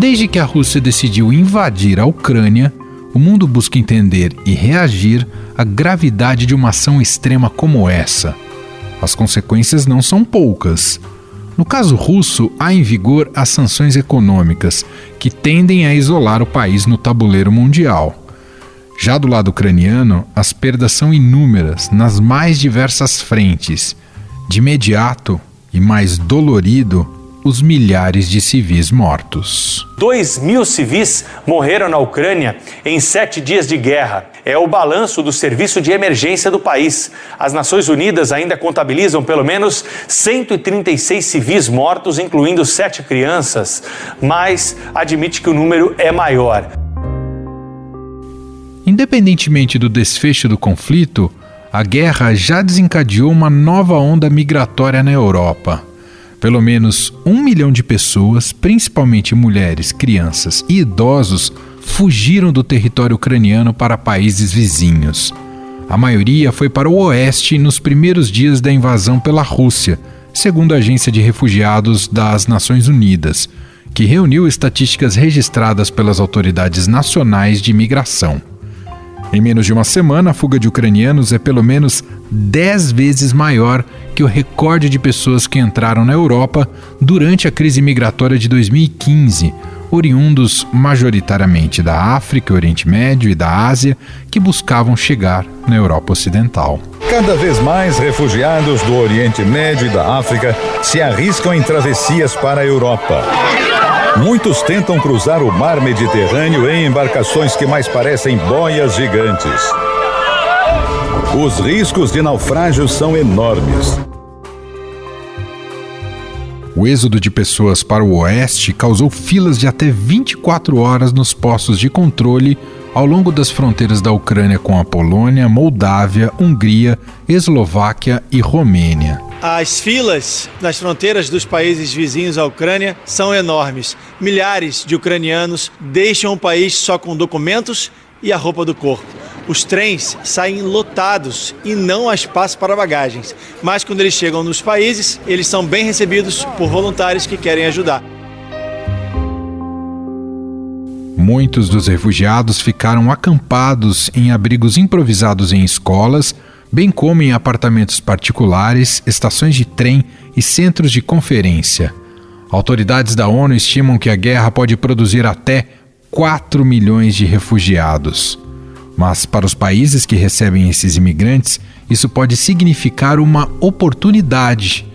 Desde que a Rússia decidiu invadir a Ucrânia, o mundo busca entender e reagir à gravidade de uma ação extrema como essa. As consequências não são poucas. No caso russo, há em vigor as sanções econômicas, que tendem a isolar o país no tabuleiro mundial. Já do lado ucraniano, as perdas são inúmeras nas mais diversas frentes. De imediato e mais dolorido, os milhares de civis mortos. Dois mil civis morreram na Ucrânia em sete dias de guerra. É o balanço do serviço de emergência do país. As Nações Unidas ainda contabilizam pelo menos 136 civis mortos, incluindo sete crianças, mas admite que o número é maior. Independentemente do desfecho do conflito, a guerra já desencadeou uma nova onda migratória na Europa. Pelo menos um milhão de pessoas, principalmente mulheres, crianças e idosos, fugiram do território ucraniano para países vizinhos. A maioria foi para o oeste nos primeiros dias da invasão pela Rússia, segundo a Agência de Refugiados das Nações Unidas, que reuniu estatísticas registradas pelas autoridades nacionais de imigração. Em menos de uma semana, a fuga de ucranianos é pelo menos 10 vezes maior que o recorde de pessoas que entraram na Europa durante a crise migratória de 2015, oriundos majoritariamente da África, Oriente Médio e da Ásia, que buscavam chegar na Europa Ocidental. Cada vez mais refugiados do Oriente Médio e da África se arriscam em travessias para a Europa. Muitos tentam cruzar o mar Mediterrâneo em embarcações que mais parecem boias gigantes. Os riscos de naufrágio são enormes. O êxodo de pessoas para o oeste causou filas de até 24 horas nos postos de controle ao longo das fronteiras da Ucrânia com a Polônia, Moldávia, Hungria, Eslováquia e Romênia. As filas nas fronteiras dos países vizinhos à Ucrânia são enormes. Milhares de ucranianos deixam o país só com documentos e a roupa do corpo. Os trens saem lotados e não há espaço para bagagens. Mas quando eles chegam nos países, eles são bem recebidos por voluntários que querem ajudar. Muitos dos refugiados ficaram acampados em abrigos improvisados em escolas bem como em apartamentos particulares, estações de trem e centros de conferência. Autoridades da ONU estimam que a guerra pode produzir até 4 milhões de refugiados. Mas para os países que recebem esses imigrantes, isso pode significar uma oportunidade.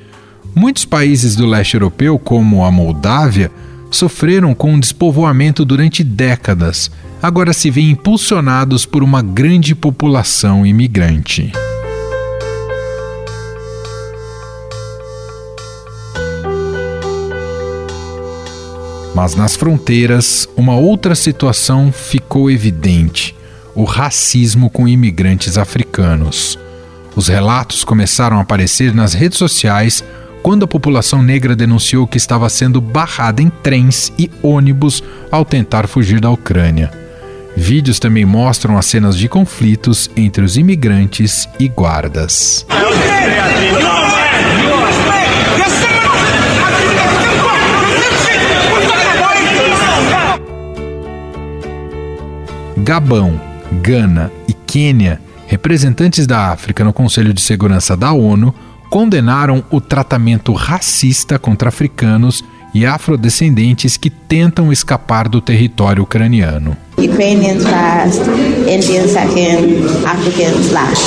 Muitos países do leste europeu, como a Moldávia, sofreram com um despovoamento durante décadas, agora se veem impulsionados por uma grande população imigrante. Mas nas fronteiras, uma outra situação ficou evidente: o racismo com imigrantes africanos. Os relatos começaram a aparecer nas redes sociais quando a população negra denunciou que estava sendo barrada em trens e ônibus ao tentar fugir da Ucrânia. Vídeos também mostram as cenas de conflitos entre os imigrantes e guardas. Gabão, Gana e Quênia, representantes da África no Conselho de Segurança da ONU, condenaram o tratamento racista contra africanos e afrodescendentes que tentam escapar do território ucraniano. Ukrainians first, Indians second, Africans last.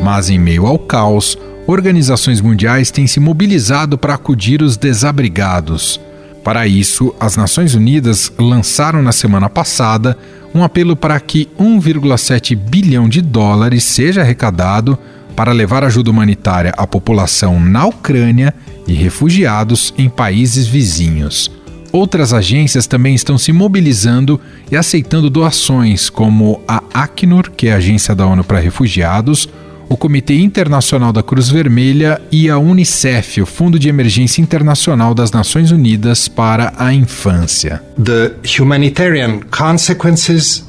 Mas em meio ao caos, organizações mundiais têm se mobilizado para acudir os desabrigados. Para isso, as Nações Unidas lançaram na semana passada um apelo para que 1,7 bilhão de dólares seja arrecadado para levar ajuda humanitária à população na Ucrânia e refugiados em países vizinhos. Outras agências também estão se mobilizando e aceitando doações, como a Acnur, que é a agência da ONU para refugiados, o Comitê Internacional da Cruz Vermelha e a Unicef, o Fundo de Emergência Internacional das Nações Unidas para a Infância. The humanitarian consequences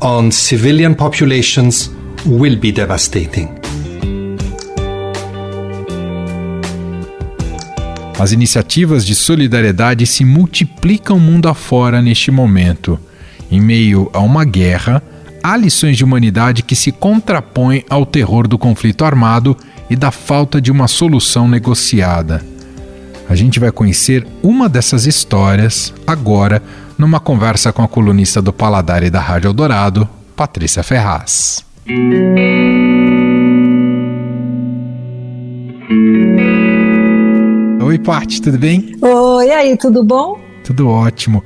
on civilian populations will be devastating. As iniciativas de solidariedade se multiplicam mundo afora neste momento. Em meio a uma guerra, há lições de humanidade que se contrapõem ao terror do conflito armado e da falta de uma solução negociada. A gente vai conhecer uma dessas histórias agora numa conversa com a colunista do Paladar e da Rádio Eldorado, Patrícia Ferraz. Oi, Paty, tudo bem? Oi, aí, tudo bom? Tudo ótimo.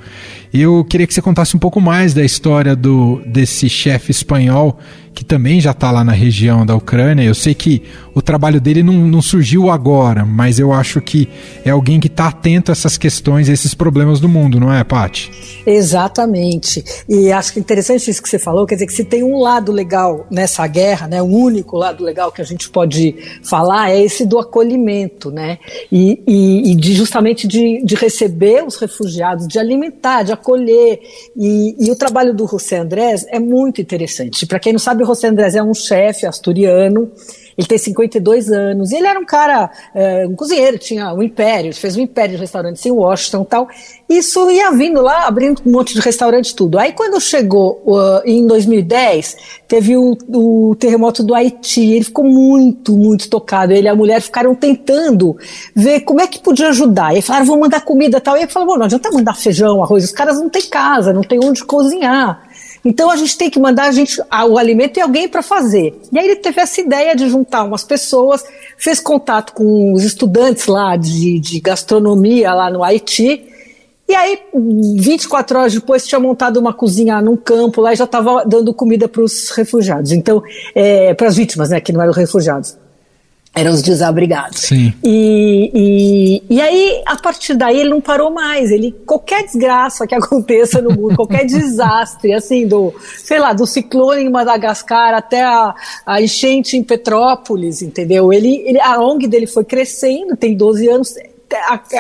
Eu queria que você contasse um pouco mais da história do desse chefe espanhol que também já está lá na região da Ucrânia. Eu sei que o trabalho dele não, não surgiu agora, mas eu acho que é alguém que está atento a essas questões, a esses problemas do mundo, não é, Paty? Exatamente. E acho que interessante isso que você falou, quer dizer que se tem um lado legal nessa guerra, né, o único lado legal que a gente pode falar é esse do acolhimento, né, e, e, e de justamente de, de receber os refugiados, de alimentar, de acolher. E, e o trabalho do José Andrés é muito interessante. Para quem não sabe, o José Andrés é um chefe asturiano, ele tem 52 anos, e ele era um cara, é, um cozinheiro, tinha um império, fez um império de restaurantes em Washington e tal. Isso ia vindo lá, abrindo um monte de restaurantes tudo. Aí quando chegou uh, em 2010, teve o, o, terremoto do Haiti, ele ficou muito, muito tocado. Ele e a mulher ficaram tentando ver como é que podia ajudar. E falaram, vamos mandar comida e tal. E ele falou, não adianta mandar feijão, arroz, os caras não têm casa, não tem onde cozinhar. Então a gente tem que mandar a gente, o alimento e alguém para fazer. E aí ele teve essa ideia de juntar umas pessoas, fez contato com os estudantes lá de, de gastronomia lá no Haiti. E aí, 24 horas depois, tinha montado uma cozinha num campo lá e já estava dando comida para os refugiados. Então, é, para as vítimas, né, que não eram refugiados eram os desabrigados. Sim. E, e, e aí, a partir daí, ele não parou mais. Ele, qualquer desgraça que aconteça no mundo, qualquer desastre, assim, do, sei lá, do ciclone em Madagascar até a, a enchente em Petrópolis, entendeu? Ele, ele, a ONG dele foi crescendo, tem 12 anos,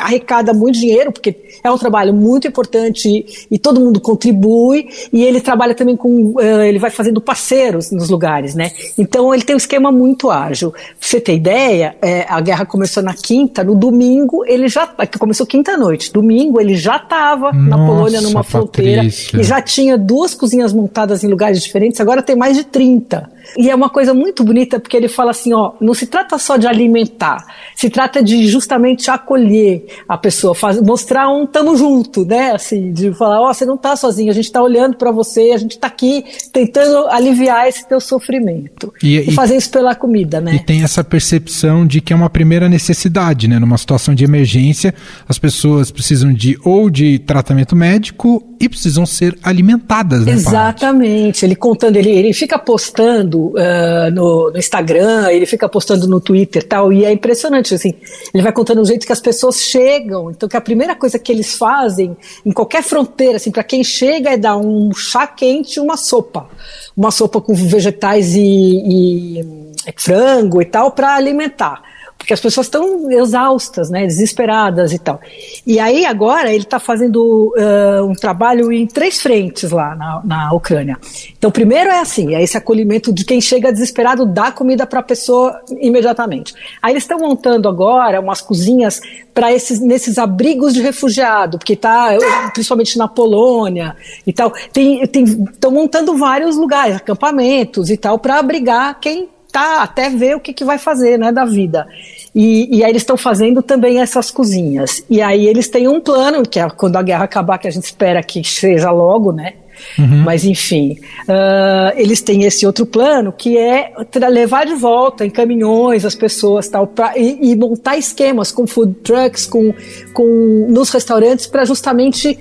arrecada muito dinheiro, porque é um trabalho muito importante e, e todo mundo contribui, e ele trabalha também com, uh, ele vai fazendo parceiros nos lugares, né? Então ele tem um esquema muito ágil. Pra você ter ideia, é, a guerra começou na quinta, no domingo ele já, começou quinta noite, domingo ele já estava na Polônia, numa fronteira, Patrícia. e já tinha duas cozinhas montadas em lugares diferentes, agora tem mais de 30. E é uma coisa muito bonita porque ele fala assim, ó, não se trata só de alimentar, se trata de justamente acolher a pessoa, faz, mostrar um tamo junto, né? Assim, de falar, ó, você não tá sozinho, a gente tá olhando para você, a gente tá aqui tentando aliviar esse teu sofrimento. E, e, e, fazer isso pela comida, né? E tem essa percepção de que é uma primeira necessidade, né? Numa situação de emergência, as pessoas precisam de ou de tratamento médico e precisam ser alimentadas, né? Exatamente. Ele contando, ele, ele fica postando uh, no, no, Instagram, ele fica postando no Twitter e tal, e é impressionante, assim, ele vai contando o jeito que as pessoas chegam, então que a primeira coisa que eles fazem em qualquer fronteira, assim, para quem chega é dar um chá quente e uma sopa, uma sopa com vegetais e, e frango e tal para alimentar porque as pessoas estão exaustas, né, desesperadas e tal. E aí agora ele está fazendo uh, um trabalho em três frentes lá na, na Ucrânia. Então, primeiro é assim, é esse acolhimento de quem chega desesperado dá comida para a pessoa imediatamente. Aí eles estão montando agora umas cozinhas para esses nesses abrigos de refugiado, porque está principalmente na Polônia e tal. Tem estão montando vários lugares, acampamentos e tal para abrigar quem tá até ver o que, que vai fazer né, da vida. E, e aí eles estão fazendo também essas cozinhas. E aí eles têm um plano, que é quando a guerra acabar, que a gente espera que seja logo, né? Uhum. Mas enfim, uh, eles têm esse outro plano que é levar de volta em caminhões as pessoas tal, pra, e, e montar esquemas com food trucks, com, com nos restaurantes para justamente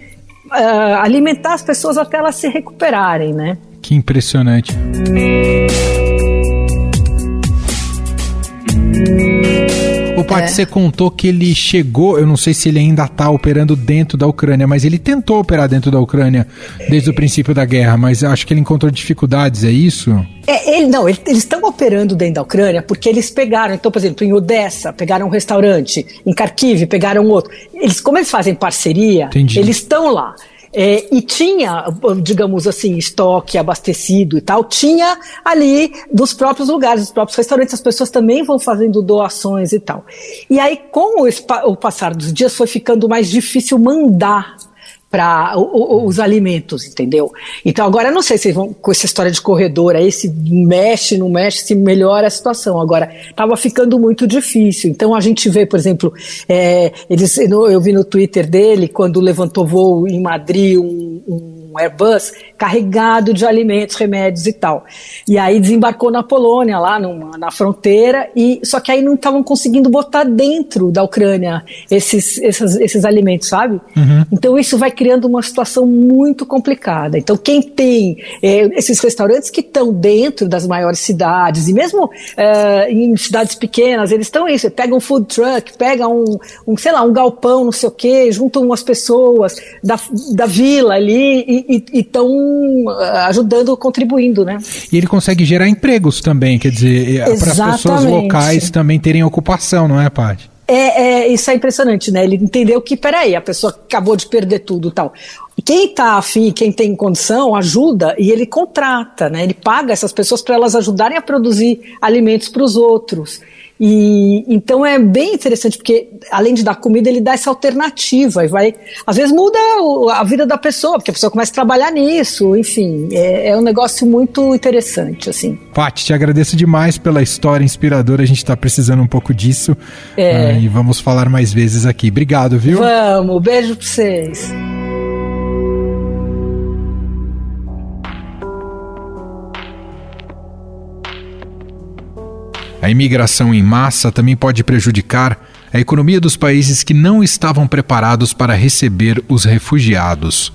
uh, alimentar as pessoas até elas se recuperarem, né? Que impressionante. O Paty, é. você contou que ele chegou, eu não sei se ele ainda está operando dentro da Ucrânia, mas ele tentou operar dentro da Ucrânia desde o princípio da guerra, mas acho que ele encontrou dificuldades, é isso? É, ele, não, ele, eles estão operando dentro da Ucrânia porque eles pegaram, então, por exemplo, em Odessa, pegaram um restaurante, em Kharkiv, pegaram outro. Eles, como eles fazem parceria, Entendi. eles estão lá. É, e tinha, digamos assim, estoque abastecido e tal, tinha ali dos próprios lugares, dos próprios restaurantes, as pessoas também vão fazendo doações e tal. E aí, com o, o passar dos dias, foi ficando mais difícil mandar para os alimentos, entendeu? Então agora eu não sei se vão com essa história de corredor aí se mexe, não mexe, se melhora a situação. Agora estava ficando muito difícil. Então a gente vê, por exemplo, é, eles, eu vi no Twitter dele quando levantou voo em Madrid um, um um Airbus carregado de alimentos, remédios e tal. E aí desembarcou na Polônia, lá numa, na fronteira, e só que aí não estavam conseguindo botar dentro da Ucrânia esses, esses, esses alimentos, sabe? Uhum. Então isso vai criando uma situação muito complicada. Então quem tem é, esses restaurantes que estão dentro das maiores cidades, e mesmo é, em cidades pequenas, eles estão isso, pega um food truck, pega um, um, sei lá, um galpão, não sei o quê, juntam umas pessoas da, da vila ali e, e estão ah, ajudando, contribuindo, né? E ele consegue gerar empregos também, quer dizer, eh, para as pessoas locais também terem ocupação, não é, Paty? É, é, isso é impressionante, né? Ele entendeu que, peraí, a pessoa acabou de perder tudo tal. Quem está afim, quem tem condição, ajuda e ele contrata, né? Ele paga essas pessoas para elas ajudarem a produzir alimentos para os outros. E então é bem interessante porque além de dar comida ele dá essa alternativa e vai às vezes muda a vida da pessoa porque a pessoa começa a trabalhar nisso, enfim é, é um negócio muito interessante assim. Paty, te agradeço demais pela história inspiradora. A gente está precisando um pouco disso é. uh, e vamos falar mais vezes aqui. Obrigado, viu? Vamos, beijo para vocês. A imigração em massa também pode prejudicar a economia dos países que não estavam preparados para receber os refugiados.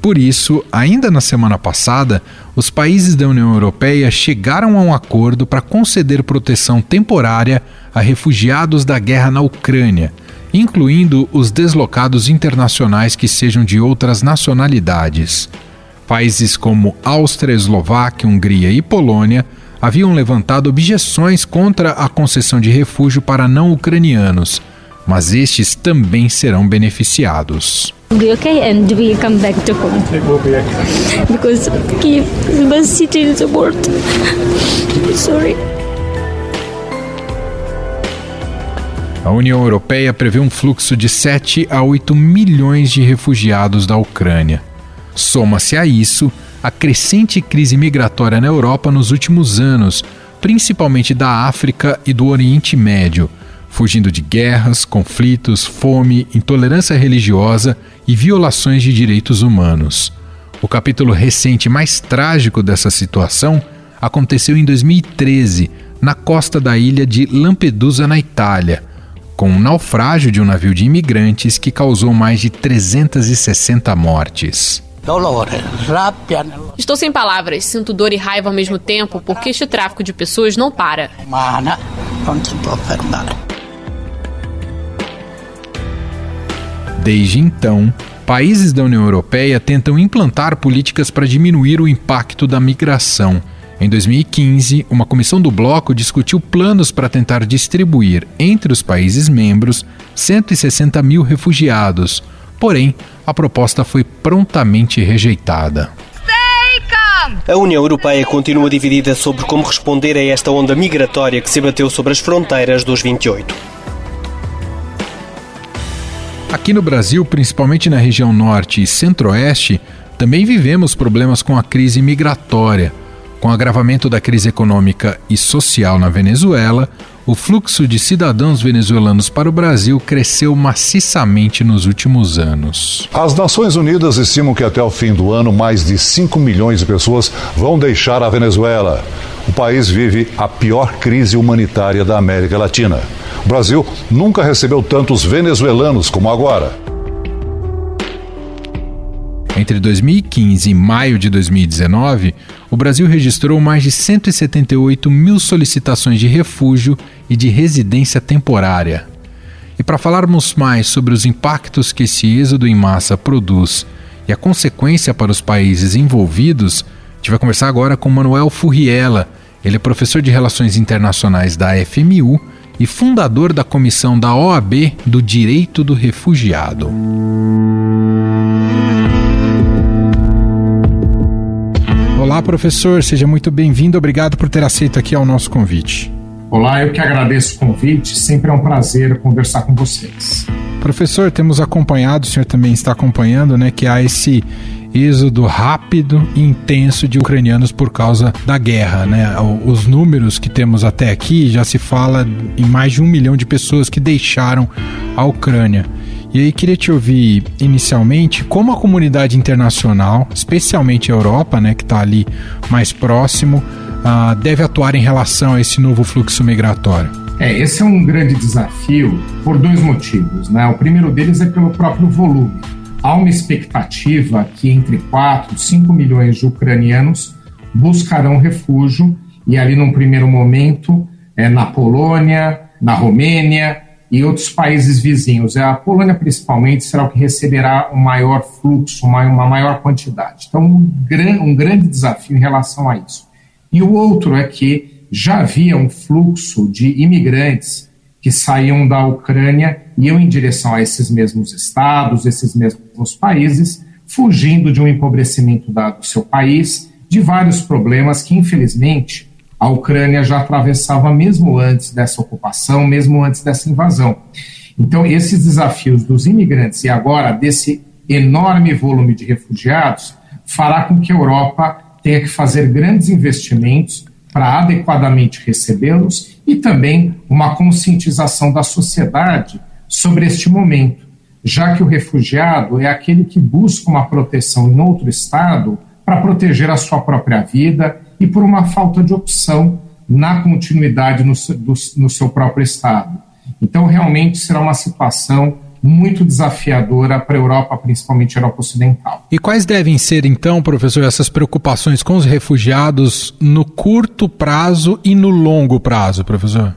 Por isso, ainda na semana passada, os países da União Europeia chegaram a um acordo para conceder proteção temporária a refugiados da guerra na Ucrânia, incluindo os deslocados internacionais que sejam de outras nacionalidades. Países como Áustria, Eslováquia, Hungria e Polônia haviam levantado objeções contra a concessão de refúgio para não ucranianos, mas estes também serão beneficiados. okay and we come back to home. Because Kiev is the best city in the world. Sorry. A União Europeia prevê um fluxo de 7 a 8 milhões de refugiados da Ucrânia. Soma-se a isso a crescente crise migratória na Europa nos últimos anos, principalmente da África e do Oriente Médio, fugindo de guerras, conflitos, fome, intolerância religiosa e violações de direitos humanos. O capítulo recente mais trágico dessa situação aconteceu em 2013, na costa da ilha de Lampedusa, na Itália, com um naufrágio de um navio de imigrantes que causou mais de 360 mortes. Estou sem palavras, sinto dor e raiva ao mesmo tempo porque este tráfico de pessoas não para. Desde então, países da União Europeia tentam implantar políticas para diminuir o impacto da migração. Em 2015, uma comissão do bloco discutiu planos para tentar distribuir entre os países membros 160 mil refugiados, Porém, a proposta foi prontamente rejeitada. A União Europeia continua dividida sobre como responder a esta onda migratória que se bateu sobre as fronteiras dos 28. Aqui no Brasil, principalmente na região norte e centro-oeste, também vivemos problemas com a crise migratória. Com o agravamento da crise econômica e social na Venezuela, o fluxo de cidadãos venezuelanos para o Brasil cresceu maciçamente nos últimos anos. As Nações Unidas estimam que até o fim do ano mais de 5 milhões de pessoas vão deixar a Venezuela. O país vive a pior crise humanitária da América Latina. O Brasil nunca recebeu tantos venezuelanos como agora. Entre 2015 e maio de 2019, o Brasil registrou mais de 178 mil solicitações de refúgio e de residência temporária. E para falarmos mais sobre os impactos que esse êxodo em massa produz e a consequência para os países envolvidos, a gente vai conversar agora com Manuel Furriela. Ele é professor de Relações Internacionais da FMU e fundador da comissão da OAB do Direito do Refugiado. Olá, professor, seja muito bem-vindo. Obrigado por ter aceito aqui ao nosso convite. Olá, eu que agradeço o convite. Sempre é um prazer conversar com vocês. Professor, temos acompanhado, o senhor também está acompanhando, né, que há esse êxodo rápido e intenso de ucranianos por causa da guerra. Né? Os números que temos até aqui já se fala em mais de um milhão de pessoas que deixaram a Ucrânia. E aí queria te ouvir inicialmente como a comunidade internacional, especialmente a Europa, né, que está ali mais próximo, uh, deve atuar em relação a esse novo fluxo migratório. É, esse é um grande desafio por dois motivos. Né? O primeiro deles é pelo próprio volume há uma expectativa que entre 4 e 5 milhões de ucranianos buscarão refúgio, e ali num primeiro momento é, na Polônia, na Romênia e outros países vizinhos. A Polônia, principalmente, será o que receberá o um maior fluxo, uma, uma maior quantidade. Então, um, gran, um grande desafio em relação a isso. E o outro é que já havia um fluxo de imigrantes que saíam da Ucrânia iam em direção a esses mesmos estados, esses mesmos países, fugindo de um empobrecimento do seu país, de vários problemas que, infelizmente, a Ucrânia já atravessava mesmo antes dessa ocupação, mesmo antes dessa invasão. Então, esses desafios dos imigrantes e agora desse enorme volume de refugiados fará com que a Europa tenha que fazer grandes investimentos para adequadamente recebê-los e também uma conscientização da sociedade sobre este momento, já que o refugiado é aquele que busca uma proteção em outro estado para proteger a sua própria vida e por uma falta de opção na continuidade no, do, no seu próprio estado. Então, realmente será uma situação muito desafiadora para a Europa, principalmente a Europa Ocidental. E quais devem ser, então, professor, essas preocupações com os refugiados no curto prazo e no longo prazo, professor?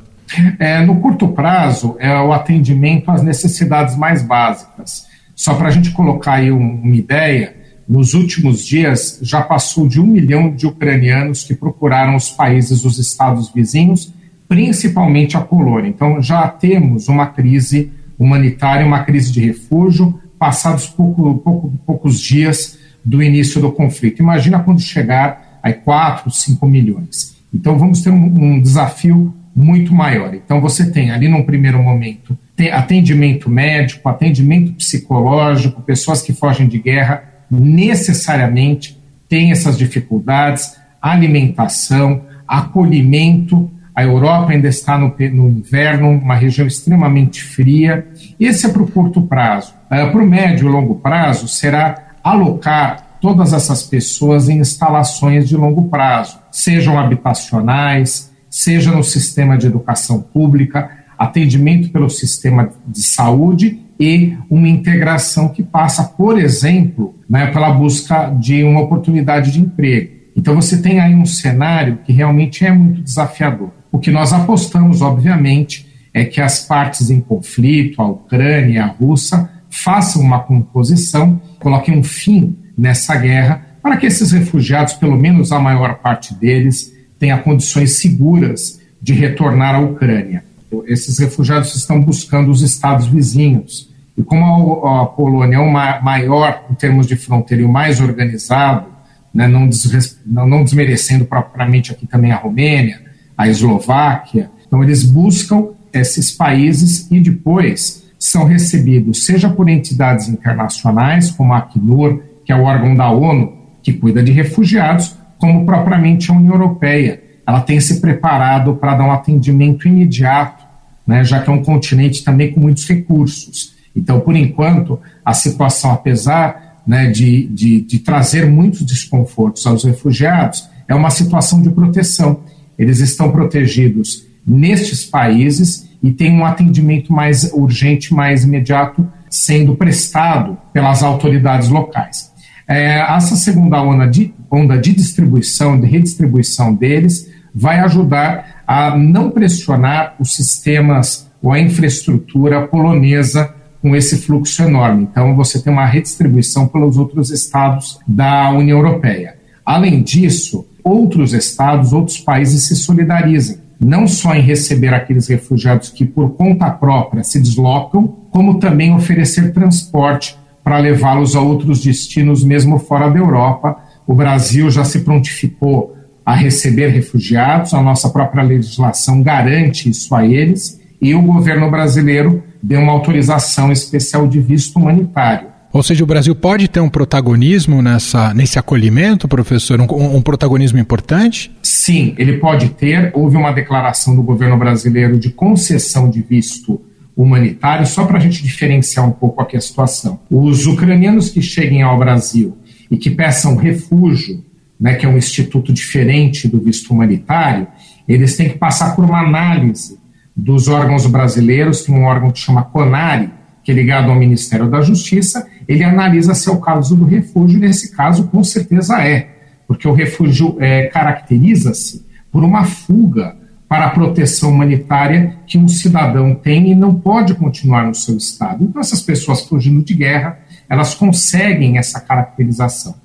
É, no curto prazo, é o atendimento às necessidades mais básicas. Só para a gente colocar aí um, uma ideia, nos últimos dias já passou de um milhão de ucranianos que procuraram os países, os estados vizinhos, principalmente a Polônia. Então já temos uma crise humanitária, uma crise de refúgio, passados pouco, pouco, poucos dias do início do conflito. Imagina quando chegar a 4, 5 milhões. Então vamos ter um, um desafio muito maior. Então você tem ali num primeiro momento atendimento médico, atendimento psicológico, pessoas que fogem de guerra necessariamente têm essas dificuldades, alimentação, acolhimento a Europa ainda está no, no inverno, uma região extremamente fria. Esse é para o curto prazo. Uh, para o médio e longo prazo, será alocar todas essas pessoas em instalações de longo prazo, sejam habitacionais, seja no sistema de educação pública, atendimento pelo sistema de saúde e uma integração que passa, por exemplo, né, pela busca de uma oportunidade de emprego. Então você tem aí um cenário que realmente é muito desafiador. O que nós apostamos, obviamente, é que as partes em conflito, a Ucrânia e a Rússia, façam uma composição, coloquem um fim nessa guerra, para que esses refugiados, pelo menos a maior parte deles, tenha condições seguras de retornar à Ucrânia. Esses refugiados estão buscando os estados vizinhos. E como a, a Polônia é o maior em termos de fronteira e o mais organizado, né, não, desres, não, não desmerecendo propriamente aqui também a Romênia, a Eslováquia. Então, eles buscam esses países e depois são recebidos, seja por entidades internacionais, como a Acnur, que é o órgão da ONU que cuida de refugiados, como propriamente a União Europeia. Ela tem se preparado para dar um atendimento imediato, né, já que é um continente também com muitos recursos. Então, por enquanto, a situação, apesar né, de, de, de trazer muitos desconfortos aos refugiados, é uma situação de proteção eles estão protegidos nestes países e têm um atendimento mais urgente, mais imediato, sendo prestado pelas autoridades locais. É, essa segunda onda de, onda de distribuição, de redistribuição deles, vai ajudar a não pressionar os sistemas ou a infraestrutura polonesa com esse fluxo enorme. Então, você tem uma redistribuição pelos outros estados da União Europeia. Além disso, outros estados, outros países se solidarizem, não só em receber aqueles refugiados que por conta própria se deslocam, como também oferecer transporte para levá-los a outros destinos, mesmo fora da Europa, o Brasil já se prontificou a receber refugiados, a nossa própria legislação garante isso a eles, e o governo brasileiro deu uma autorização especial de visto humanitário. Ou seja, o Brasil pode ter um protagonismo nessa, nesse acolhimento, professor, um, um, protagonismo importante? Sim, ele pode ter. Houve uma declaração do governo brasileiro de concessão de visto humanitário, só para a gente diferenciar um pouco aqui a situação. Os ucranianos que cheguem ao Brasil e que peçam refúgio, né, que é um instituto diferente do visto humanitário, eles têm que passar por uma análise dos órgãos brasileiros, tem um órgão que chama CONARE, que é ligado ao Ministério da Justiça, ele analisa se é o caso do refúgio, nesse caso, com certeza é, porque o refúgio é, caracteriza-se por uma fuga para a proteção humanitária que um cidadão tem e não pode continuar no seu estado. Então, essas pessoas fugindo de guerra, elas conseguem essa caracterização.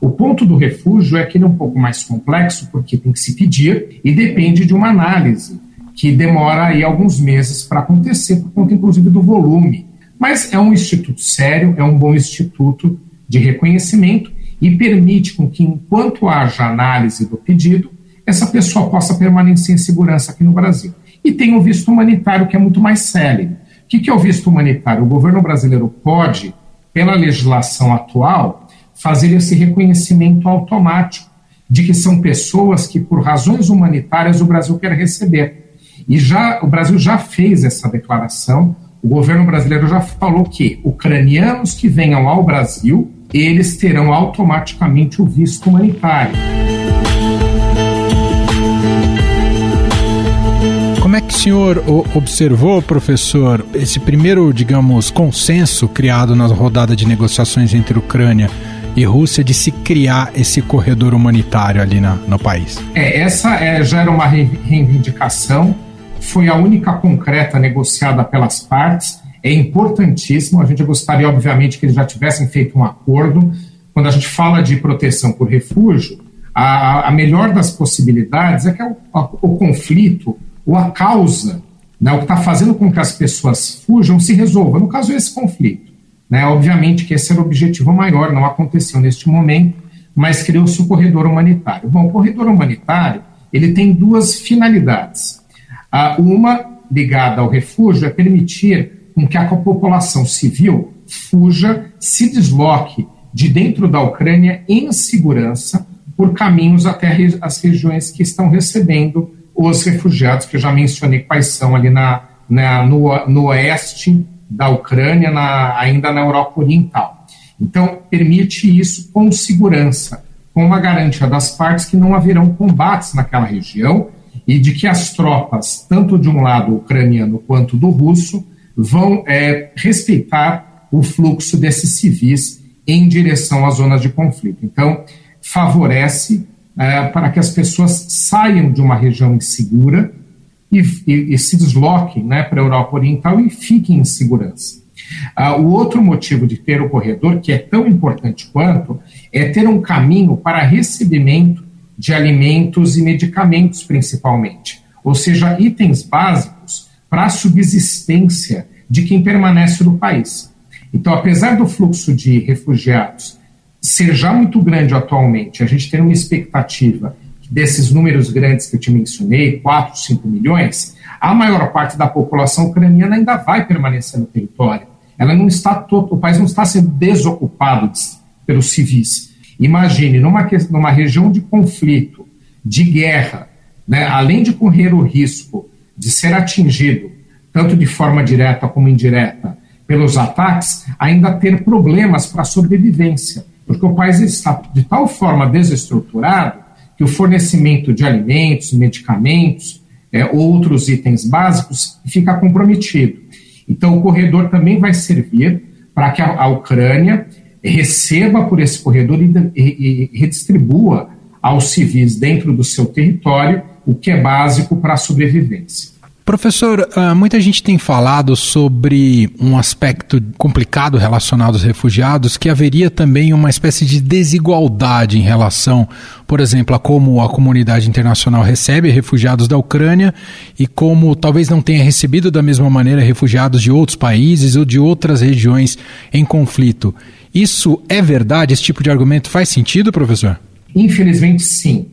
O ponto do refúgio é que ele é um pouco mais complexo, porque tem que se pedir e depende de uma análise que demora aí alguns meses para acontecer, por conta inclusive do volume. Mas é um instituto sério, é um bom instituto de reconhecimento e permite com que, enquanto haja análise do pedido, essa pessoa possa permanecer em segurança aqui no Brasil. E tem o visto humanitário, que é muito mais célere. O que é o visto humanitário? O governo brasileiro pode, pela legislação atual, fazer esse reconhecimento automático de que são pessoas que, por razões humanitárias, o Brasil quer receber. E já o Brasil já fez essa declaração. O governo brasileiro já falou que ucranianos que venham ao Brasil, eles terão automaticamente o visto humanitário. Como é que o senhor observou, professor, esse primeiro, digamos, consenso criado na rodada de negociações entre Ucrânia e Rússia de se criar esse corredor humanitário ali na, no país? É, essa é, já era uma reivindicação foi a única concreta negociada pelas partes. É importantíssimo. A gente gostaria, obviamente, que eles já tivessem feito um acordo. Quando a gente fala de proteção por refúgio, a, a melhor das possibilidades é que o, a, o conflito ou a causa, né, o que está fazendo com que as pessoas fujam, se resolva. No caso, esse conflito. Né, obviamente que esse era o objetivo maior, não aconteceu neste momento, mas criou-se o corredor humanitário. Bom, o corredor humanitário ele tem duas finalidades. Uma, ligada ao refúgio, é permitir com que a população civil fuja, se desloque de dentro da Ucrânia em segurança por caminhos até as regiões que estão recebendo os refugiados, que eu já mencionei quais são ali na, na no, no oeste da Ucrânia, na, ainda na Europa Oriental. Então, permite isso com segurança, com uma garantia das partes que não haverão combates naquela região e de que as tropas, tanto de um lado ucraniano quanto do russo, vão é, respeitar o fluxo desses civis em direção às zonas de conflito. Então, favorece é, para que as pessoas saiam de uma região insegura e, e, e se desloquem né, para a Europa Oriental e fiquem em segurança. Ah, o outro motivo de ter o corredor, que é tão importante quanto, é ter um caminho para recebimento de alimentos e medicamentos, principalmente, ou seja, itens básicos para a subsistência de quem permanece no país. Então, apesar do fluxo de refugiados ser já muito grande atualmente, a gente tem uma expectativa desses números grandes que eu te mencionei, 4, 5 milhões, a maior parte da população ucraniana ainda vai permanecer no território. Ela não está todo, o país não está sendo desocupado pelos civis. Imagine, numa, numa região de conflito, de guerra, né, além de correr o risco de ser atingido, tanto de forma direta como indireta, pelos ataques, ainda ter problemas para sobrevivência, porque o país está de tal forma desestruturado que o fornecimento de alimentos, medicamentos, é, outros itens básicos fica comprometido. Então, o corredor também vai servir para que a, a Ucrânia receba por esse corredor e, e, e redistribua aos civis dentro do seu território o que é básico para a sobrevivência. Professor, ah, muita gente tem falado sobre um aspecto complicado relacionado aos refugiados, que haveria também uma espécie de desigualdade em relação, por exemplo, a como a comunidade internacional recebe refugiados da Ucrânia e como talvez não tenha recebido da mesma maneira refugiados de outros países ou de outras regiões em conflito. Isso é verdade? Esse tipo de argumento faz sentido, professor? Infelizmente, sim.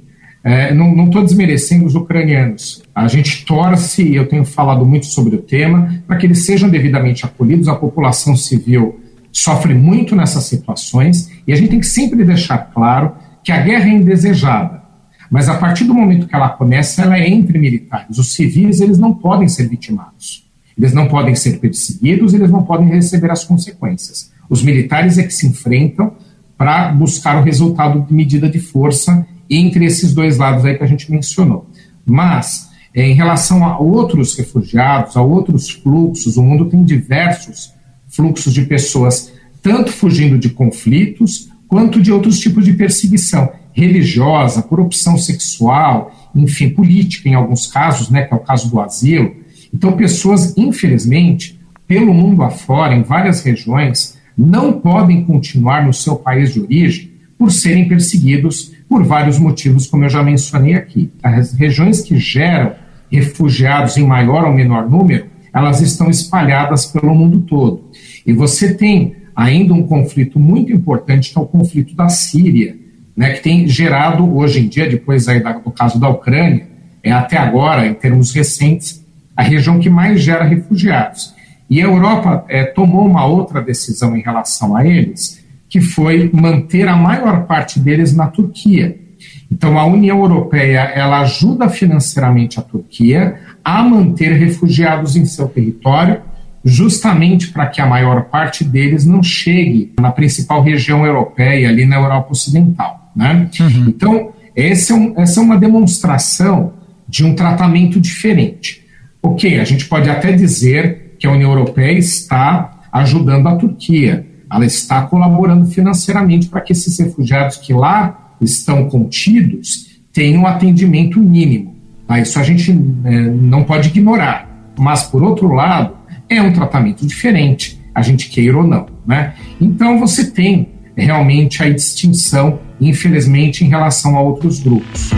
É, não estou desmerecendo os ucranianos. A gente torce, e eu tenho falado muito sobre o tema, para que eles sejam devidamente acolhidos. A população civil sofre muito nessas situações e a gente tem que sempre deixar claro que a guerra é indesejada. Mas a partir do momento que ela começa, ela é entre militares. Os civis eles não podem ser vitimados. Eles não podem ser perseguidos, eles não podem receber as consequências. Os militares é que se enfrentam para buscar o resultado de medida de força entre esses dois lados aí que a gente mencionou. Mas, é, em relação a outros refugiados, a outros fluxos, o mundo tem diversos fluxos de pessoas, tanto fugindo de conflitos, quanto de outros tipos de perseguição religiosa, por opção sexual, enfim, política em alguns casos, né, que é o caso do asilo. Então, pessoas, infelizmente, pelo mundo afora, em várias regiões, não podem continuar no seu país de origem por serem perseguidos por vários motivos, como eu já mencionei aqui. As regiões que geram refugiados em maior ou menor número, elas estão espalhadas pelo mundo todo. E você tem ainda um conflito muito importante, que é o conflito da Síria, né, que tem gerado, hoje em dia, depois aí do caso da Ucrânia, é até agora, em termos recentes, a região que mais gera refugiados. E a Europa é, tomou uma outra decisão em relação a eles, que foi manter a maior parte deles na Turquia. Então, a União Europeia ela ajuda financeiramente a Turquia a manter refugiados em seu território, justamente para que a maior parte deles não chegue na principal região europeia, ali na Europa Ocidental. Né? Uhum. Então, essa é, um, essa é uma demonstração de um tratamento diferente. Ok, a gente pode até dizer que a União Europeia está ajudando a Turquia, ela está colaborando financeiramente para que esses refugiados que lá estão contidos tenham atendimento mínimo. Tá? Isso a gente é, não pode ignorar. Mas, por outro lado, é um tratamento diferente, a gente queira ou não. Né? Então, você tem realmente a distinção, infelizmente, em relação a outros grupos.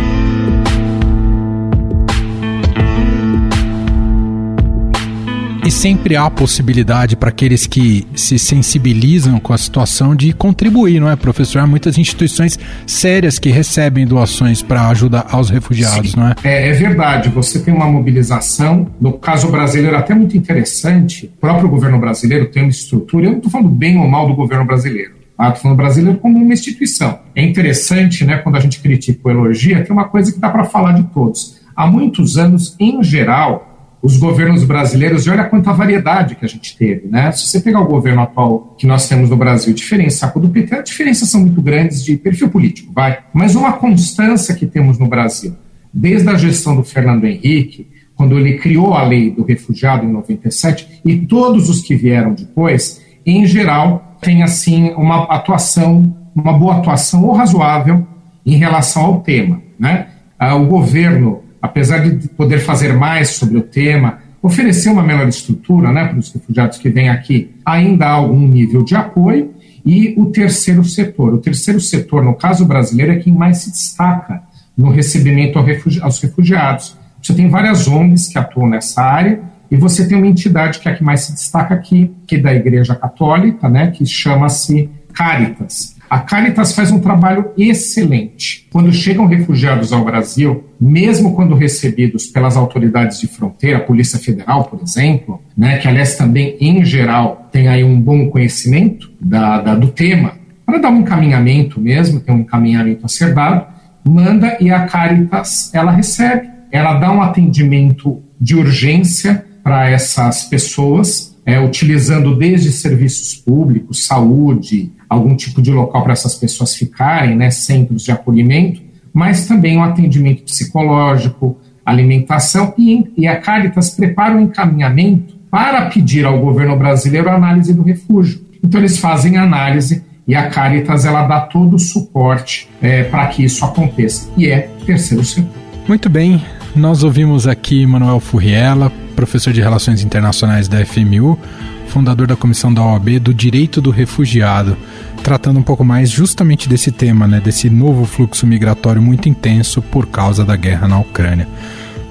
E sempre há possibilidade para aqueles que se sensibilizam com a situação de contribuir, não é, professor? Há muitas instituições sérias que recebem doações para ajudar aos refugiados, Sim, não é? é? É verdade. Você tem uma mobilização, no caso brasileiro, até muito interessante. O próprio governo brasileiro tem uma estrutura, eu não estou falando bem ou mal do governo brasileiro. Estou tá? falando brasileiro como uma instituição. É interessante, né, quando a gente critica ou elogia, tem uma coisa que dá para falar de todos. Há muitos anos, em geral, os governos brasileiros, e olha quanta variedade que a gente teve, né? Se você pegar o governo atual que nós temos no Brasil, diferença com o do PT, as diferenças são muito grandes de perfil político, vai. Mas uma constância que temos no Brasil, desde a gestão do Fernando Henrique, quando ele criou a lei do refugiado em 97, e todos os que vieram depois, em geral, tem assim uma atuação, uma boa atuação ou razoável em relação ao tema, né? Ah, o governo apesar de poder fazer mais sobre o tema, oferecer uma melhor estrutura né, para os refugiados que vêm aqui, ainda há algum nível de apoio. E o terceiro setor. O terceiro setor, no caso brasileiro, é quem mais se destaca no recebimento aos refugiados. Você tem várias ONGs que atuam nessa área e você tem uma entidade que é a que mais se destaca aqui, que é da Igreja Católica, né, que chama-se Caritas. A Caritas faz um trabalho excelente. Quando chegam refugiados ao Brasil, mesmo quando recebidos pelas autoridades de fronteira, a Polícia Federal, por exemplo, né, que aliás também, em geral, tem aí um bom conhecimento da, da do tema, para dar um encaminhamento mesmo, tem um encaminhamento a ser dado, manda e a Caritas, ela recebe. Ela dá um atendimento de urgência para essas pessoas, é, utilizando desde serviços públicos, saúde, algum tipo de local para essas pessoas ficarem, né, centros de acolhimento, mas também um atendimento psicológico, alimentação e, e a Caritas prepara um encaminhamento para pedir ao governo brasileiro a análise do refúgio. Então eles fazem análise e a Caritas ela dá todo o suporte é, para que isso aconteça e é terceiro setor. Muito bem, nós ouvimos aqui Manuel Furriela, professor de Relações Internacionais da FMU, fundador da comissão da OAB do Direito do Refugiado, tratando um pouco mais justamente desse tema, né, desse novo fluxo migratório muito intenso por causa da guerra na Ucrânia.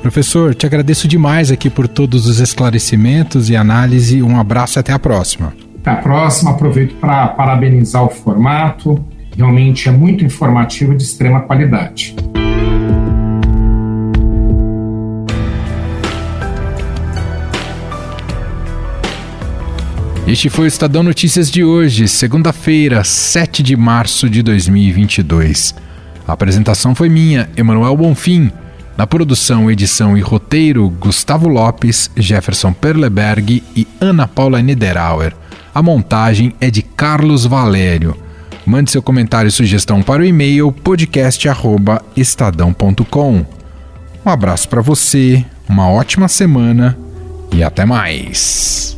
Professor, te agradeço demais aqui por todos os esclarecimentos e análise. Um abraço e até a próxima. Até a próxima. Aproveito para parabenizar o formato. Realmente é muito informativo e de extrema qualidade. Este foi o Estadão Notícias de hoje, segunda-feira, 7 de março de 2022. A apresentação foi minha, Emanuel Bonfim. Na produção, edição e roteiro, Gustavo Lopes, Jefferson Perleberg e Ana Paula Niederauer. A montagem é de Carlos Valério. Mande seu comentário e sugestão para o e-mail podcast@estadão.com. Um abraço para você, uma ótima semana e até mais.